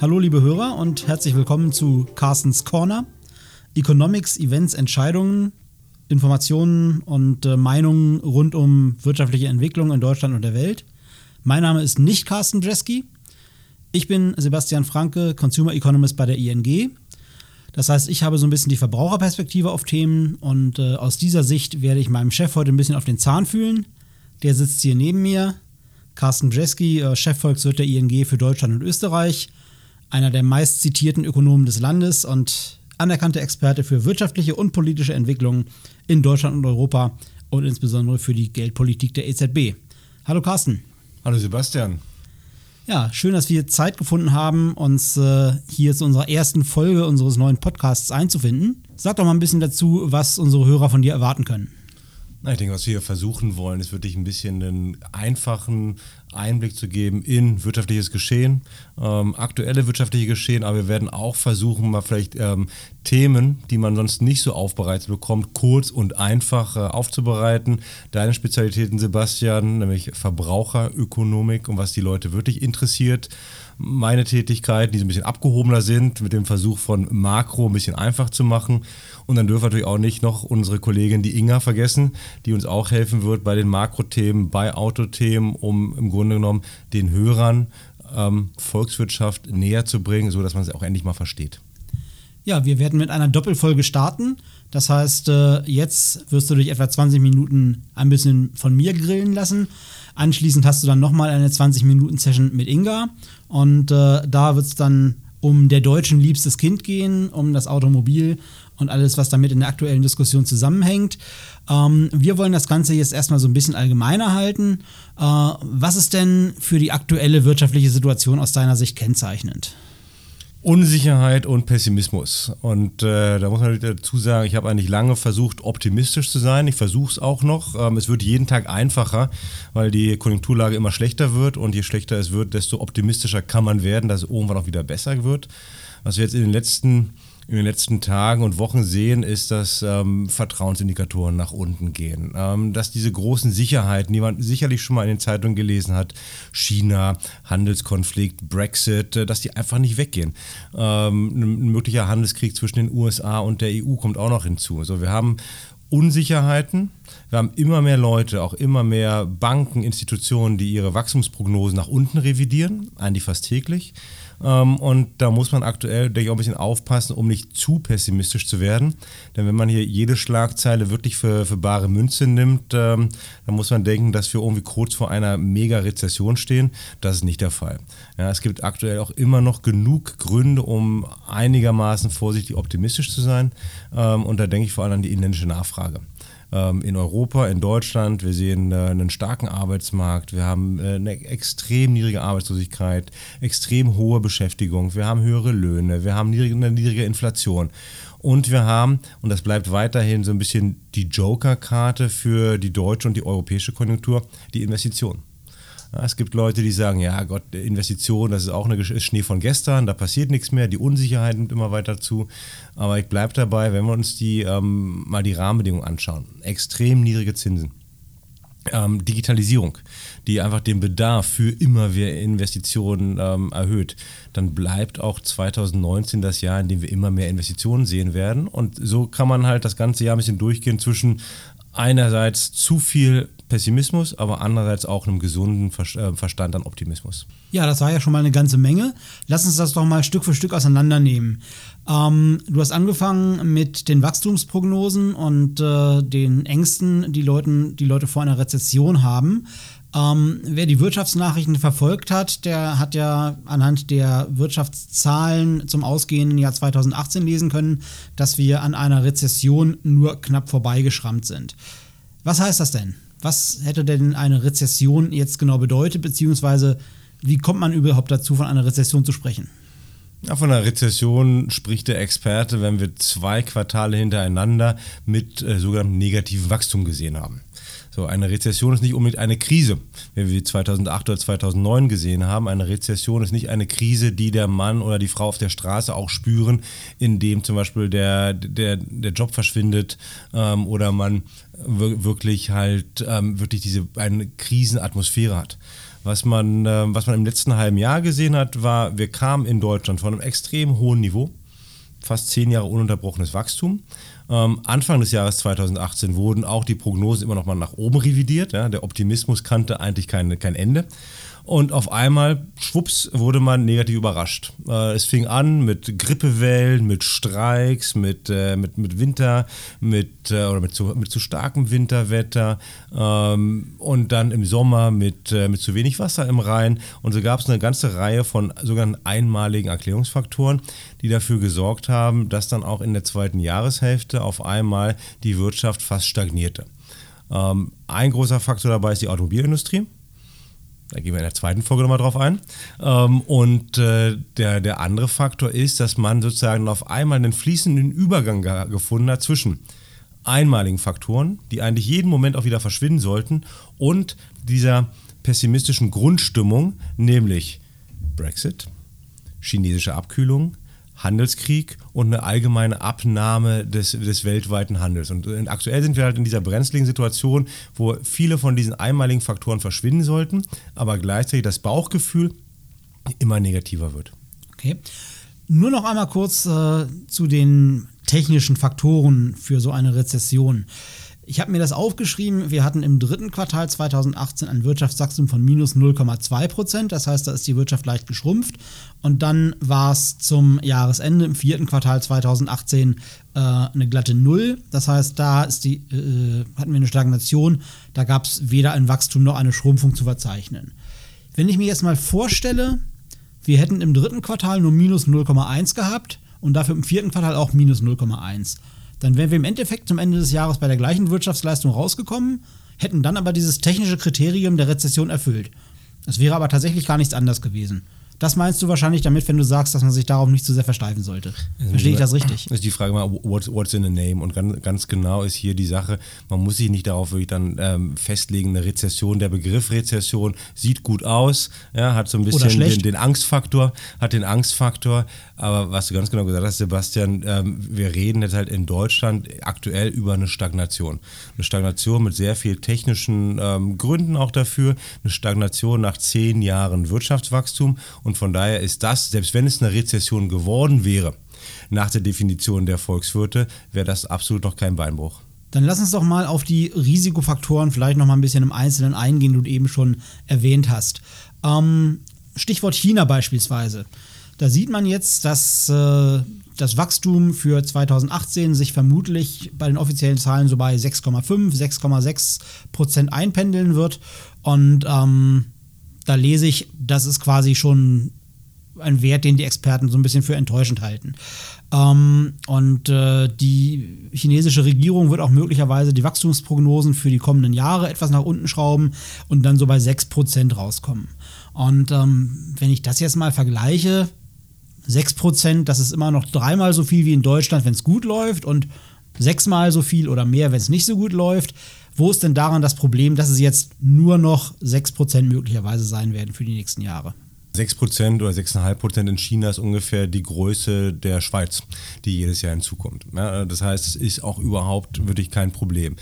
Hallo liebe Hörer und herzlich willkommen zu Carstens Corner. Economics, Events, Entscheidungen, Informationen und äh, Meinungen rund um wirtschaftliche Entwicklung in Deutschland und der Welt. Mein Name ist nicht Carsten Dresky. Ich bin Sebastian Franke, Consumer Economist bei der ING. Das heißt, ich habe so ein bisschen die Verbraucherperspektive auf Themen und äh, aus dieser Sicht werde ich meinem Chef heute ein bisschen auf den Zahn fühlen. Der sitzt hier neben mir. Carsten Dresky, äh, Chefvolkswirt der ING für Deutschland und Österreich einer der meist zitierten Ökonomen des Landes und anerkannte Experte für wirtschaftliche und politische Entwicklungen in Deutschland und Europa und insbesondere für die Geldpolitik der EZB. Hallo Carsten. Hallo Sebastian. Ja, schön, dass wir Zeit gefunden haben, uns äh, hier zu unserer ersten Folge unseres neuen Podcasts einzufinden. Sag doch mal ein bisschen dazu, was unsere Hörer von dir erwarten können. Na, ich denke, was wir hier versuchen wollen, ist wirklich ein bisschen einen einfachen Einblick zu geben in wirtschaftliches Geschehen, ähm, aktuelle wirtschaftliche Geschehen, aber wir werden auch versuchen, mal vielleicht ähm, Themen, die man sonst nicht so aufbereitet bekommt, kurz und einfach äh, aufzubereiten. Deine Spezialitäten, Sebastian, nämlich Verbraucherökonomik und was die Leute wirklich interessiert meine Tätigkeiten, die so ein bisschen abgehobener sind, mit dem Versuch von Makro ein bisschen einfach zu machen. Und dann dürfen wir natürlich auch nicht noch unsere Kollegin, die Inga, vergessen, die uns auch helfen wird bei den Makrothemen, bei Autothemen, um im Grunde genommen den Hörern ähm, Volkswirtschaft näher zu bringen, sodass man es auch endlich mal versteht. Ja, wir werden mit einer Doppelfolge starten. Das heißt, äh, jetzt wirst du dich etwa 20 Minuten ein bisschen von mir grillen lassen. Anschließend hast du dann nochmal eine 20-Minuten-Session mit Inga. Und äh, da wird es dann um der Deutschen liebstes Kind gehen, um das Automobil und alles, was damit in der aktuellen Diskussion zusammenhängt. Ähm, wir wollen das Ganze jetzt erstmal so ein bisschen allgemeiner halten. Äh, was ist denn für die aktuelle wirtschaftliche Situation aus deiner Sicht kennzeichnend? Unsicherheit und Pessimismus. Und äh, da muss man dazu sagen, ich habe eigentlich lange versucht, optimistisch zu sein. Ich versuche es auch noch. Ähm, es wird jeden Tag einfacher, weil die Konjunkturlage immer schlechter wird. Und je schlechter es wird, desto optimistischer kann man werden, dass es irgendwann auch wieder besser wird. Was wir jetzt in den letzten in den letzten Tagen und Wochen sehen, ist, dass ähm, Vertrauensindikatoren nach unten gehen. Ähm, dass diese großen Sicherheiten, die man sicherlich schon mal in den Zeitungen gelesen hat, China, Handelskonflikt, Brexit, äh, dass die einfach nicht weggehen. Ähm, ein möglicher Handelskrieg zwischen den USA und der EU kommt auch noch hinzu. Also wir haben Unsicherheiten. Wir haben immer mehr Leute, auch immer mehr Banken, Institutionen, die ihre Wachstumsprognosen nach unten revidieren, eigentlich fast täglich. Ähm, und da muss man aktuell, denke ich, auch ein bisschen aufpassen, um nicht zu pessimistisch zu werden. Denn wenn man hier jede Schlagzeile wirklich für, für bare Münze nimmt, ähm, dann muss man denken, dass wir irgendwie kurz vor einer Mega-Rezession stehen. Das ist nicht der Fall. Ja, es gibt aktuell auch immer noch genug Gründe, um einigermaßen vorsichtig optimistisch zu sein. Ähm, und da denke ich vor allem an die inländische Nachfrage. Ähm, in Europa, in Deutschland. Wir sehen äh, einen starken Arbeitsmarkt, wir haben äh, eine extrem niedrige Arbeitslosigkeit, extrem hohe Beschäftigung, wir haben höhere Löhne, wir haben eine niedrige Inflation. Und wir haben, und das bleibt weiterhin so ein bisschen die Joker-Karte für die deutsche und die europäische Konjunktur, die Investition. Es gibt Leute, die sagen, ja Gott, Investition, das ist auch eine ist Schnee von gestern, da passiert nichts mehr, die Unsicherheit nimmt immer weiter zu. Aber ich bleibe dabei, wenn wir uns die ähm, mal die Rahmenbedingungen anschauen, extrem niedrige Zinsen. Ähm, Digitalisierung, die einfach den Bedarf für immer mehr Investitionen ähm, erhöht, dann bleibt auch 2019 das Jahr, in dem wir immer mehr Investitionen sehen werden. Und so kann man halt das ganze Jahr ein bisschen durchgehen zwischen einerseits zu viel Pessimismus, aber andererseits auch einem gesunden äh, Verstand an Optimismus. Ja, das war ja schon mal eine ganze Menge. Lass uns das doch mal Stück für Stück auseinandernehmen. Ähm, du hast angefangen mit den Wachstumsprognosen und äh, den Ängsten, die, Leuten, die Leute vor einer Rezession haben. Ähm, wer die Wirtschaftsnachrichten verfolgt hat, der hat ja anhand der Wirtschaftszahlen zum ausgehenden Jahr 2018 lesen können, dass wir an einer Rezession nur knapp vorbeigeschrammt sind. Was heißt das denn? Was hätte denn eine Rezession jetzt genau bedeutet, beziehungsweise wie kommt man überhaupt dazu, von einer Rezession zu sprechen? Ja, von einer Rezession spricht der Experte, wenn wir zwei Quartale hintereinander mit äh, sogenanntem negativen Wachstum gesehen haben. So, eine Rezession ist nicht unbedingt eine Krise, wie wir 2008 oder 2009 gesehen haben. Eine Rezession ist nicht eine Krise, die der Mann oder die Frau auf der Straße auch spüren, indem zum Beispiel der, der, der Job verschwindet ähm, oder man wirklich halt ähm, wirklich diese eine Krisenatmosphäre hat. Was man, äh, was man im letzten halben Jahr gesehen hat, war, wir kamen in Deutschland von einem extrem hohen Niveau, fast zehn Jahre ununterbrochenes Wachstum. Ähm, Anfang des Jahres 2018 wurden auch die Prognosen immer noch mal nach oben revidiert. Ja. Der Optimismus kannte eigentlich kein, kein Ende. Und auf einmal, schwupps, wurde man negativ überrascht. Äh, es fing an mit Grippewellen, mit Streiks, mit, äh, mit, mit Winter, mit, äh, oder mit zu, mit zu starkem Winterwetter ähm, und dann im Sommer mit, äh, mit zu wenig Wasser im Rhein. Und so gab es eine ganze Reihe von sogenannten einmaligen Erklärungsfaktoren, die dafür gesorgt haben, dass dann auch in der zweiten Jahreshälfte auf einmal die Wirtschaft fast stagnierte. Ähm, ein großer Faktor dabei ist die Automobilindustrie. Da gehen wir in der zweiten Folge nochmal drauf ein. Ähm, und äh, der, der andere Faktor ist, dass man sozusagen auf einmal einen fließenden Übergang gefunden hat zwischen einmaligen Faktoren, die eigentlich jeden Moment auch wieder verschwinden sollten, und dieser pessimistischen Grundstimmung, nämlich Brexit, chinesische Abkühlung, Handelskrieg und eine allgemeine Abnahme des, des weltweiten Handels. Und aktuell sind wir halt in dieser brenzligen Situation, wo viele von diesen einmaligen Faktoren verschwinden sollten, aber gleichzeitig das Bauchgefühl immer negativer wird. Okay. Nur noch einmal kurz äh, zu den technischen Faktoren für so eine Rezession. Ich habe mir das aufgeschrieben. Wir hatten im dritten Quartal 2018 ein Wirtschaftswachstum von minus 0,2 Prozent. Das heißt, da ist die Wirtschaft leicht geschrumpft. Und dann war es zum Jahresende im vierten Quartal 2018 äh, eine glatte Null. Das heißt, da die, äh, hatten wir eine Stagnation. Da gab es weder ein Wachstum noch eine Schrumpfung zu verzeichnen. Wenn ich mir jetzt mal vorstelle, wir hätten im dritten Quartal nur minus 0,1 gehabt und dafür im vierten Quartal auch minus 0,1 dann wären wir im Endeffekt zum Ende des Jahres bei der gleichen Wirtschaftsleistung rausgekommen, hätten dann aber dieses technische Kriterium der Rezession erfüllt. Es wäre aber tatsächlich gar nichts anders gewesen. Das meinst du wahrscheinlich damit, wenn du sagst, dass man sich darauf nicht zu sehr versteifen sollte. Verstehe ich das richtig? Ist die Frage mal, what's, what's in a name? Und ganz, ganz, genau ist hier die Sache, man muss sich nicht darauf wirklich dann ähm, festlegen, eine Rezession. Der Begriff Rezession sieht gut aus, ja, hat so ein bisschen den, den, Angstfaktor, hat den Angstfaktor. Aber was du ganz genau gesagt hast, Sebastian, ähm, wir reden jetzt halt in Deutschland aktuell über eine Stagnation. Eine Stagnation mit sehr viel technischen ähm, Gründen auch dafür. Eine Stagnation nach zehn Jahren Wirtschaftswachstum und von daher ist das, selbst wenn es eine Rezession geworden wäre, nach der Definition der Volkswirte, wäre das absolut noch kein Beinbruch. Dann lass uns doch mal auf die Risikofaktoren vielleicht noch mal ein bisschen im Einzelnen eingehen, die du eben schon erwähnt hast. Ähm, Stichwort China beispielsweise. Da sieht man jetzt, dass äh, das Wachstum für 2018 sich vermutlich bei den offiziellen Zahlen so bei 6,5, 6,6 Prozent einpendeln wird. Und ähm, da lese ich, das ist quasi schon ein Wert, den die Experten so ein bisschen für enttäuschend halten. Ähm, und äh, die chinesische Regierung wird auch möglicherweise die Wachstumsprognosen für die kommenden Jahre etwas nach unten schrauben und dann so bei 6% rauskommen. Und ähm, wenn ich das jetzt mal vergleiche, 6%, das ist immer noch dreimal so viel wie in Deutschland, wenn es gut läuft und sechsmal so viel oder mehr, wenn es nicht so gut läuft. Wo ist denn daran das Problem, dass es jetzt nur noch 6% möglicherweise sein werden für die nächsten Jahre? 6% oder 6,5% in China ist ungefähr die Größe der Schweiz, die jedes Jahr hinzukommt. Ja, das heißt, es ist auch überhaupt wirklich kein Problem.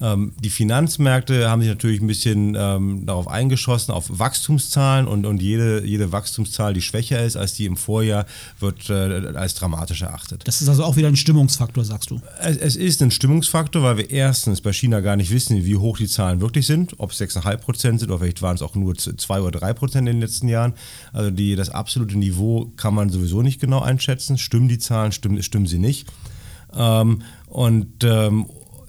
Ähm, die Finanzmärkte haben sich natürlich ein bisschen ähm, darauf eingeschossen, auf Wachstumszahlen und, und jede, jede Wachstumszahl, die schwächer ist als die im Vorjahr, wird äh, als dramatisch erachtet. Das ist also auch wieder ein Stimmungsfaktor, sagst du? Es, es, ist ein Stimmungsfaktor, weil wir erstens bei China gar nicht wissen, wie hoch die Zahlen wirklich sind, ob es 6,5 Prozent sind oder vielleicht waren es auch nur 2 oder 3 Prozent in den letzten Jahren. Also die, das absolute Niveau kann man sowieso nicht genau einschätzen. Stimmen die Zahlen, stimmen, stimmen sie nicht. Ähm, und ähm,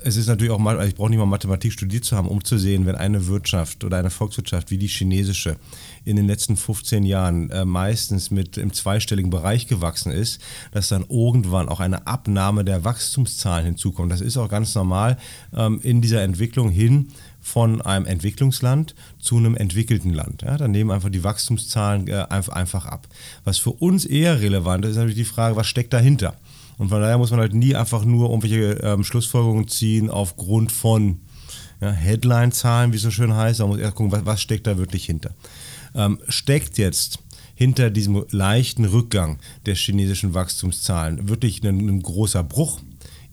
es ist natürlich auch mal, also ich brauche nicht mal Mathematik studiert zu haben, um zu sehen, wenn eine Wirtschaft oder eine Volkswirtschaft wie die chinesische in den letzten 15 Jahren äh, meistens mit im zweistelligen Bereich gewachsen ist, dass dann irgendwann auch eine Abnahme der Wachstumszahlen hinzukommt. Das ist auch ganz normal ähm, in dieser Entwicklung hin von einem Entwicklungsland zu einem entwickelten Land. Ja, dann nehmen einfach die Wachstumszahlen äh, einfach ab. Was für uns eher relevant ist, ist natürlich die Frage, was steckt dahinter? Und von daher muss man halt nie einfach nur irgendwelche ähm, Schlussfolgerungen ziehen aufgrund von ja, Headline-Zahlen, wie es so schön heißt. Man muss erst gucken, was, was steckt da wirklich hinter. Ähm, steckt jetzt hinter diesem leichten Rückgang der chinesischen Wachstumszahlen wirklich ein, ein großer Bruch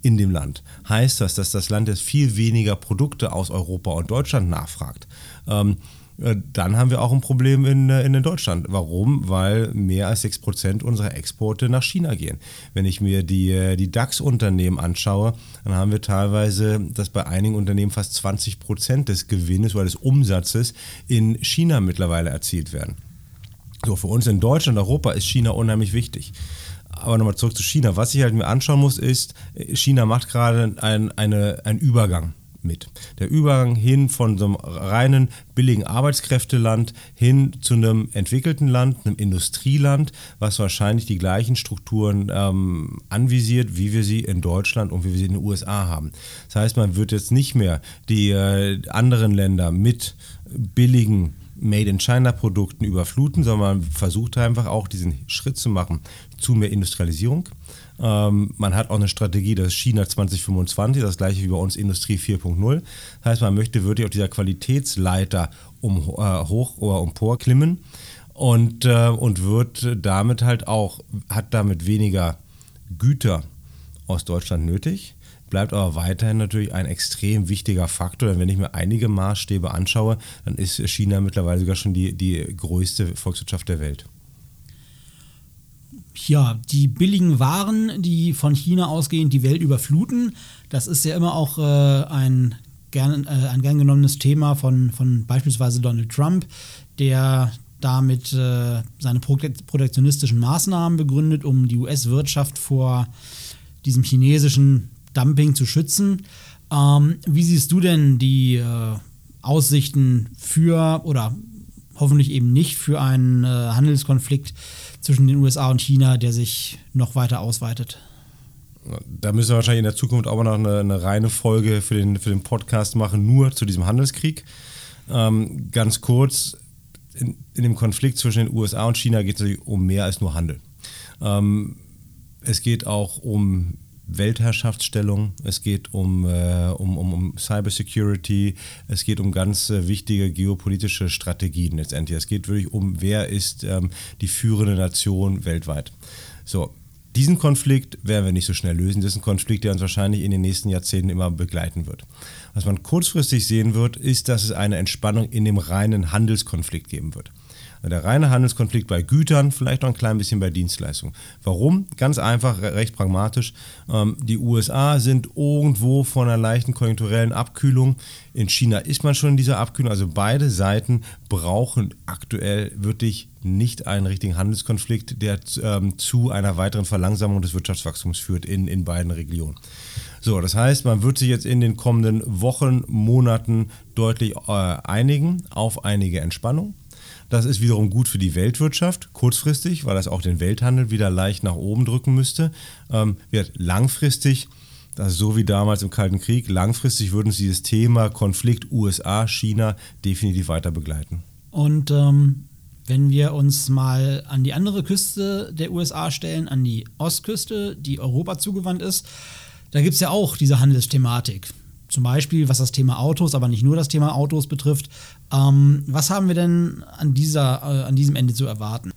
in dem Land? Heißt das, dass das Land jetzt viel weniger Produkte aus Europa und Deutschland nachfragt? Ähm, äh, dann haben wir auch ein Problem in, äh, in Deutschland. Warum? Weil mehr als 6% unserer Exporte nach China gehen. Wenn ich mir die, äh, die DAX-Unternehmen anschaue, dann haben wir teilweise, dass bei einigen Unternehmen fast 20% des Gewinnes oder des Umsatzes in China mittlerweile erzielt werden. So, für uns in Deutschland, Europa ist China unheimlich wichtig. Aber nochmal zurück zu China. Was ich halt mir anschauen muss, ist, China macht gerade ein, eine, einen Übergang mit. Der Übergang hin von so einem reinen billigen Arbeitskräfteland hin zu einem entwickelten Land, einem Industrieland, was wahrscheinlich die gleichen Strukturen ähm, anvisiert, wie wir sie in Deutschland und wie wir sie in den USA haben. Das heißt, man wird jetzt nicht mehr die äh, anderen Länder mit billigen Made in China Produkten überfluten, sondern man versucht einfach auch diesen Schritt zu machen zu mehr Industrialisierung ähm, man hat auch eine Strategie, das China 2025, das gleiche wie bei uns Industrie 4.0. Das heißt, man möchte wirklich auf dieser Qualitätsleiter um, äh, hoch oder empor klimmen und, äh, und wird damit halt auch, hat damit weniger Güter aus Deutschland nötig, bleibt aber weiterhin natürlich ein extrem wichtiger Faktor. Denn wenn ich mir einige Maßstäbe anschaue, dann ist China mittlerweile sogar schon die, die größte Volkswirtschaft der Welt ja, die billigen Waren, die von China ausgehen, die Welt überfluten. Das ist ja immer auch äh, ein, gern, äh, ein gern genommenes Thema von, von beispielsweise Donald Trump, der damit äh, seine protektionistischen Maßnahmen begründet, um die US-Wirtschaft vor diesem chinesischen Dumping zu schützen. Ähm, wie siehst du denn die äh, Aussichten für oder hoffentlich eben nicht für einen äh, Handelskonflikt zwischen den USA und China, der sich noch weiter ausweitet. Da müssen wir wahrscheinlich in der Zukunft auch noch eine, eine reine Folge für den, für den Podcast machen, nur zu diesem Handelskrieg. Ähm, ganz kurz, in, in, dem Konflikt zwischen den USA und China geht es um mehr als nur Handel. Ähm, es geht auch um Weltherrschaftsstellung, es geht um, äh, um, um, um Cybersecurity, es geht um ganz äh, wichtige geopolitische Strategien letztendlich. Es geht wirklich um, wer ist ähm, die führende Nation weltweit. So, diesen Konflikt werden wir nicht so schnell lösen. Das ist ein Konflikt, der uns wahrscheinlich in den nächsten Jahrzehnten immer begleiten wird. Was man kurzfristig sehen wird, ist, dass es eine Entspannung in dem reinen Handelskonflikt geben wird. Der reine Handelskonflikt bei Gütern, vielleicht noch ein klein bisschen bei Dienstleistungen. Warum? Ganz einfach, recht pragmatisch. Ähm, die USA sind irgendwo von einer leichten konjunkturellen Abkühlung. In China ist man schon in dieser Abkühlung. Also beide Seiten brauchen aktuell wirklich nicht einen richtigen Handelskonflikt, der ähm, zu einer weiteren Verlangsamung des Wirtschaftswachstums führt in, in beiden Regionen. So, das heißt, man wird sich jetzt in den kommenden Wochen, Monaten deutlich äh, einigen auf einige Entspannung. Das ist wiederum gut für die Weltwirtschaft, kurzfristig, weil das auch den Welthandel wieder leicht nach oben drücken müsste. Ähm, wird langfristig, das ist so wie damals im Kalten Krieg, langfristig würden sie dieses Thema Konflikt USA-China definitiv weiter begleiten. Und ähm, wenn wir uns mal an die andere Küste der USA stellen, an die Ostküste, die Europa zugewandt ist, da gibt es ja auch diese Handelsthematik. Zum Beispiel, was das Thema Autos, aber nicht nur das Thema Autos betrifft. Ähm, was haben wir denn an, dieser, äh, an diesem Ende zu erwarten?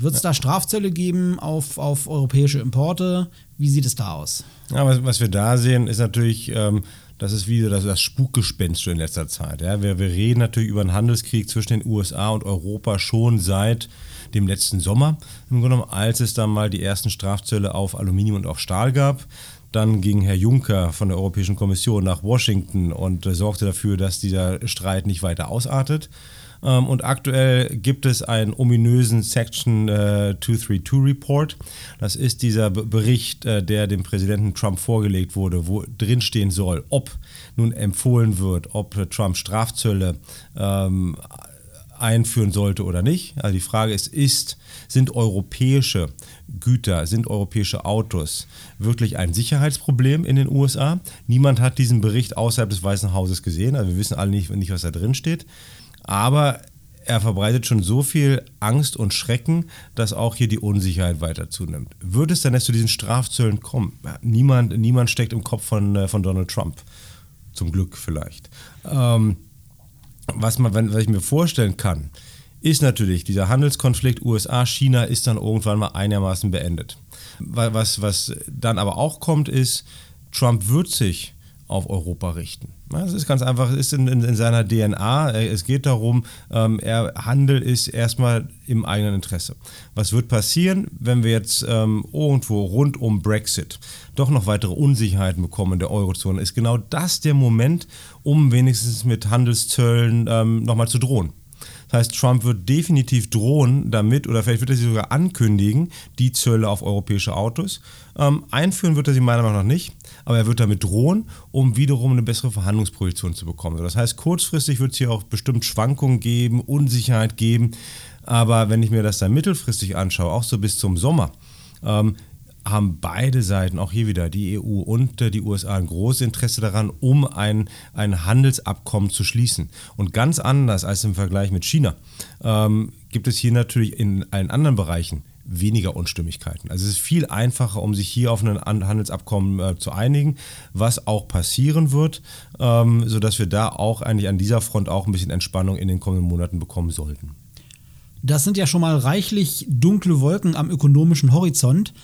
Wird es da Strafzölle geben auf, auf europäische Importe? Wie sieht es da aus? Ja, was, was wir da sehen, ist natürlich, ähm, das ist wieder das, das Spukgespenst in letzter Zeit. Ja? Wir, wir reden natürlich über einen Handelskrieg zwischen den USA und Europa schon seit dem letzten Sommer, im Grunde genommen, als es dann mal die ersten Strafzölle auf Aluminium und auf Stahl gab. Dann ging Herr Juncker von der Europäischen Kommission nach Washington und äh, sorgte dafür, dass dieser Streit nicht weiter ausartet. Ähm, und aktuell gibt es einen ominösen Section äh, 232 Report. Das ist dieser B Bericht, äh, der dem Präsidenten Trump vorgelegt wurde, wo drinstehen soll, ob nun empfohlen wird, ob Trump Strafzölle ähm, einführen sollte oder nicht. Also die Frage ist, ist, sind europäische Güter, sind europäische Autos wirklich ein Sicherheitsproblem in den USA? Niemand hat diesen Bericht außerhalb des Weißen Hauses gesehen, also wir wissen alle nicht, nicht was da drin steht. Aber er verbreitet schon so viel Angst und Schrecken, dass auch hier die Unsicherheit weiter zunimmt. Wird es denn jetzt zu diesen Strafzöllen kommen? Niemand, niemand steckt im Kopf von, äh, von Donald Trump. Zum Glück vielleicht. Ähm, was, man, was ich mir vorstellen kann, ist natürlich, dieser Handelskonflikt USA-China ist dann irgendwann mal einigermaßen beendet. Was, was dann aber auch kommt, ist, Trump wird sich auf Europa richten. Das ist ganz einfach, es ist in, in, in, seiner DNA. Es geht darum, ähm, er, Handel ist erstmal im eigenen Interesse. Was wird passieren, wenn wir jetzt ähm, irgendwo rund um Brexit doch noch weitere Unsicherheiten bekommen in der Eurozone? Ist genau das der Moment, um wenigstens mit Handelszöllen ähm, nochmal zu drohen? Das heißt, Trump wird definitiv drohen damit, oder vielleicht wird er sie sogar ankündigen, die Zölle auf europäische Autos. Ähm, einführen wird er sie meiner Meinung nach nicht, aber er wird damit drohen, um wiederum eine bessere Verhandlungsposition zu bekommen. Das heißt, kurzfristig wird es hier auch bestimmt Schwankungen geben, Unsicherheit geben. Aber wenn ich mir das dann mittelfristig anschaue, auch so bis zum Sommer, ähm, haben beide Seiten, auch hier wieder die EU und äh, die USA, ein großes Interesse daran, um ein, ein Handelsabkommen zu schließen. Und ganz anders als im Vergleich mit China ähm, gibt es hier natürlich in allen anderen Bereichen weniger Unstimmigkeiten. Also es ist viel einfacher, um sich hier auf ein Handelsabkommen äh, zu einigen, was auch passieren wird, ähm, sodass wir da auch eigentlich an dieser Front auch ein bisschen Entspannung in den kommenden Monaten bekommen sollten. Das sind ja schon mal reichlich dunkle Wolken am ökonomischen Horizont.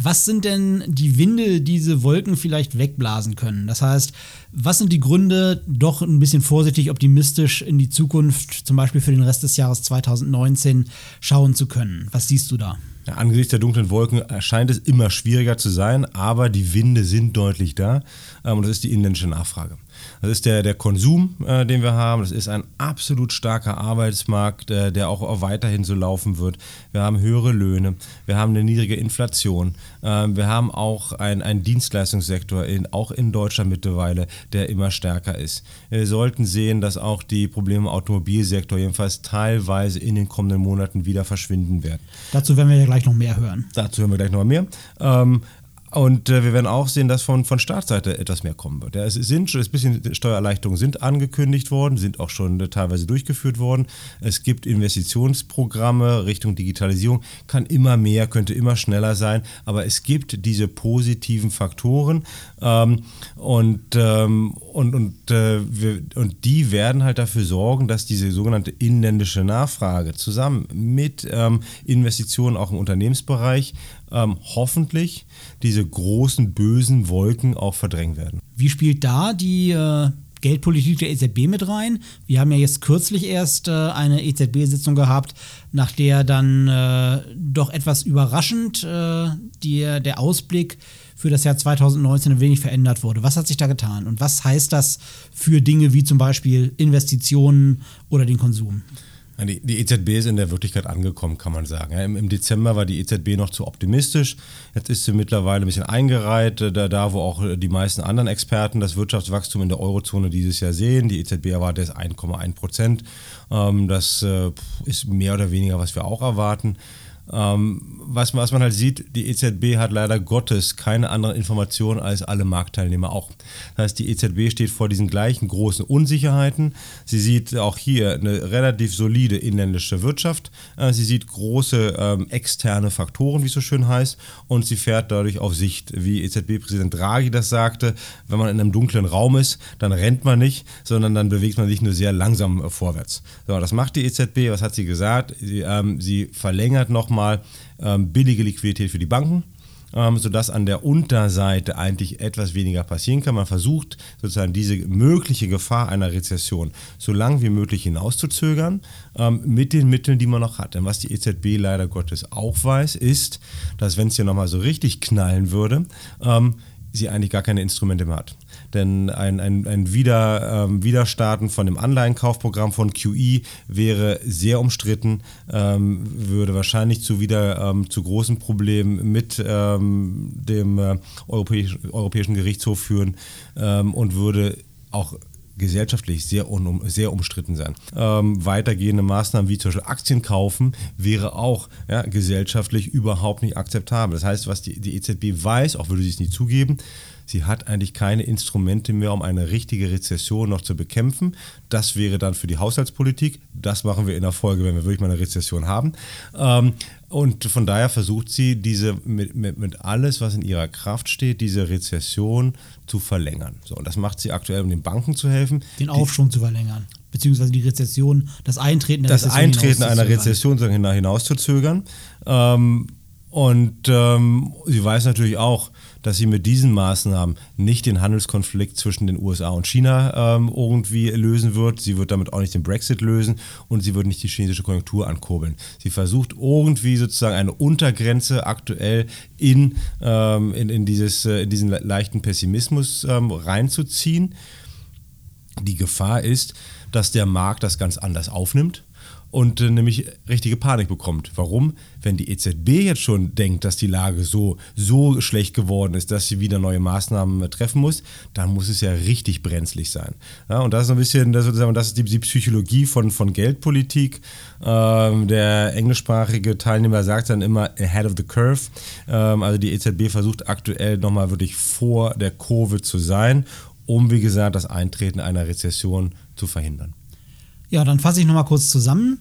Was sind denn die Winde, die diese Wolken vielleicht wegblasen können? Das heißt, was sind die Gründe, doch ein bisschen vorsichtig optimistisch in die Zukunft, zum Beispiel für den Rest des Jahres 2019, schauen zu können? Was siehst du da? Ja, angesichts der dunklen Wolken scheint es immer schwieriger zu sein, aber die Winde sind deutlich da ähm, und das ist die inländische Nachfrage. Das ist der, der Konsum, äh, den wir haben. Das ist ein absolut starker Arbeitsmarkt, äh, der auch, auch, weiterhin so laufen wird. Wir haben höhere Löhne, wir haben eine niedrige Inflation, äh, wir haben auch einen Dienstleistungssektor, in, auch in Deutschland mittlerweile, der immer stärker ist. Wir sollten sehen, dass auch die Probleme im Automobilsektor jedenfalls teilweise in den kommenden Monaten wieder verschwinden werden. Dazu werden wir ja gleich noch mehr hören. Dazu hören wir gleich noch mehr. Ähm, und äh, wir werden auch sehen, dass von, von Staatsseite etwas mehr kommen wird. Ja, es sind schon ein bisschen Steuererleichterungen sind angekündigt worden, sind auch schon äh, teilweise durchgeführt worden. Es gibt Investitionsprogramme Richtung Digitalisierung, kann immer mehr, könnte immer schneller sein, aber es gibt diese positiven Faktoren ähm, und, ähm, und, und, äh, wir, und die werden halt dafür sorgen, dass diese sogenannte inländische Nachfrage zusammen mit ähm, Investitionen auch im Unternehmensbereich ähm, hoffentlich diese großen bösen Wolken auch verdrängen werden. Wie spielt da die äh, Geldpolitik der EZB mit rein? Wir haben ja jetzt kürzlich erst äh, eine EZB-Sitzung gehabt, nach der dann äh, doch etwas überraschend äh, die, der Ausblick für das Jahr 2019 ein wenig verändert wurde. Was hat sich da getan und was heißt das für Dinge wie zum Beispiel Investitionen oder den Konsum? Die, die, EZB ist in der Wirklichkeit angekommen, kann man sagen. Ja, im, im, Dezember war die EZB noch zu optimistisch. Jetzt ist sie mittlerweile ein bisschen eingereiht, äh, da, da wo auch äh, die meisten anderen Experten das Wirtschaftswachstum in der Eurozone dieses Jahr sehen. Die EZB erwartet 1,1 Prozent. Ähm, das äh, ist mehr oder weniger, was wir auch erwarten. Ähm, was, was man halt sieht, die EZB hat leider Gottes keine anderen Informationen als alle Marktteilnehmer auch. Das heißt, die EZB steht vor diesen gleichen großen Unsicherheiten. Sie sieht auch hier eine relativ solide inländische Wirtschaft. Äh, sie sieht große ähm, externe Faktoren, wie es so schön heißt, und sie fährt dadurch auf Sicht, wie EZB-Präsident Draghi das sagte, wenn man in einem dunklen Raum ist, dann rennt man nicht, sondern dann bewegt man sich nur sehr langsam äh, vorwärts. So, das macht die EZB. Was hat sie gesagt? Sie, ähm, sie verlängert nochmal nochmal ähm, billige Liquidität für die Banken, ähm, sodass an der Unterseite eigentlich etwas weniger passieren kann. Man versucht sozusagen diese mögliche Gefahr einer Rezession so lang wie möglich hinauszuzögern ähm, mit den Mitteln, die man noch hat. Denn was die EZB leider Gottes auch weiß, ist, dass wenn es hier nochmal so richtig knallen würde, ähm, sie eigentlich gar keine Instrumente mehr hat. Denn ein, ein, ein Wieder, ähm, Widerstarten von dem Anleihenkaufprogramm von QE wäre sehr umstritten, ähm, würde wahrscheinlich zu wieder ähm, zu großen Problemen mit ähm, dem äh, Europäisch, Europäischen Gerichtshof führen ähm, und würde auch gesellschaftlich sehr, un, sehr umstritten sein. Ähm, weitergehende Maßnahmen wie zum Beispiel Aktien kaufen wäre auch ja, gesellschaftlich überhaupt nicht akzeptabel. Das heißt, was die, die EZB weiß, auch würde sie es nie zugeben, sie hat eigentlich keine Instrumente mehr, um eine richtige Rezession noch zu bekämpfen. Das wäre dann für die Haushaltspolitik. Das machen wir in der Folge, wenn wir wirklich mal eine Rezession haben. Ähm, und von daher versucht sie, diese mit, mit, mit alles, was in ihrer Kraft steht, diese Rezession zu verlängern. So, und das macht sie aktuell, um den Banken zu helfen. Den Aufschwung zu verlängern. Beziehungsweise die Rezession, das Eintreten das Rezession. Das Eintreten einer Rezession hinauszuzögern. Ähm, und ähm, sie weiß natürlich auch, dass sie mit diesen Maßnahmen nicht den Handelskonflikt zwischen den USA und China ähm, irgendwie lösen wird. Sie wird damit auch nicht den Brexit lösen und sie wird nicht die chinesische Konjunktur ankurbeln. Sie versucht irgendwie sozusagen eine Untergrenze aktuell in, ähm, in, in, dieses, äh, in diesen leichten Pessimismus ähm, reinzuziehen. Die Gefahr ist, dass der Markt das ganz anders aufnimmt und äh, nämlich richtige Panik bekommt. Warum? Wenn die EZB jetzt schon denkt, dass die Lage so, so schlecht geworden ist, dass sie wieder neue Maßnahmen äh, treffen muss, dann muss es ja richtig brenzlig sein. Ja, und das ist ein bisschen, das, das ist die, die Psychologie von, von Geldpolitik. Ähm, der englischsprachige Teilnehmer sagt dann immer ahead of the curve. Ähm, also die EZB versucht aktuell nochmal wirklich vor der Kurve zu sein, um, wie gesagt, das Eintreten einer Rezession zu verhindern. Ja, dann fasse ich nochmal kurz zusammen.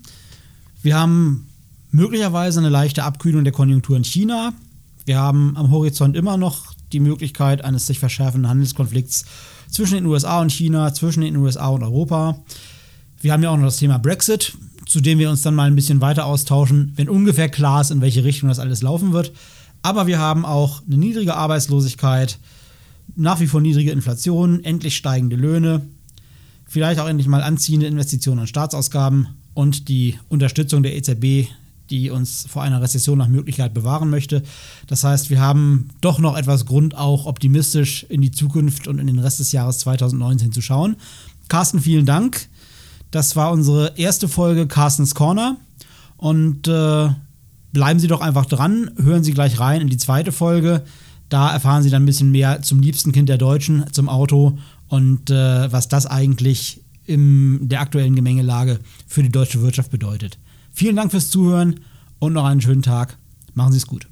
Wir haben möglicherweise eine leichte Abkühlung der Konjunktur in China. Wir haben am Horizont immer noch die Möglichkeit eines sich verschärfenden Handelskonflikts zwischen den USA und China, zwischen den USA und Europa. Wir haben ja auch noch das Thema Brexit, zu dem wir uns dann mal ein bisschen weiter austauschen, wenn ungefähr klar ist, in welche Richtung das alles laufen wird. Aber wir haben auch eine niedrige Arbeitslosigkeit, nach wie vor niedrige Inflation, endlich steigende Löhne, vielleicht auch endlich mal anziehende Investitionen und Staatsausgaben und die Unterstützung der EZB, die uns vor einer Rezession nach Möglichkeit bewahren möchte. Das heißt, wir haben doch noch etwas Grund, auch optimistisch in die Zukunft und in den Rest des Jahres 2019 zu schauen. Carsten, vielen Dank. Das war unsere erste Folge Carstens Corner. Und äh, bleiben Sie doch einfach dran, hören Sie gleich rein in die zweite Folge. Da erfahren Sie dann ein bisschen mehr zum liebsten Kind der Deutschen, zum Auto und äh, was das eigentlich in der aktuellen Gemengelage für die deutsche Wirtschaft bedeutet. Vielen Dank fürs Zuhören und noch einen schönen Tag. Machen Sie es gut.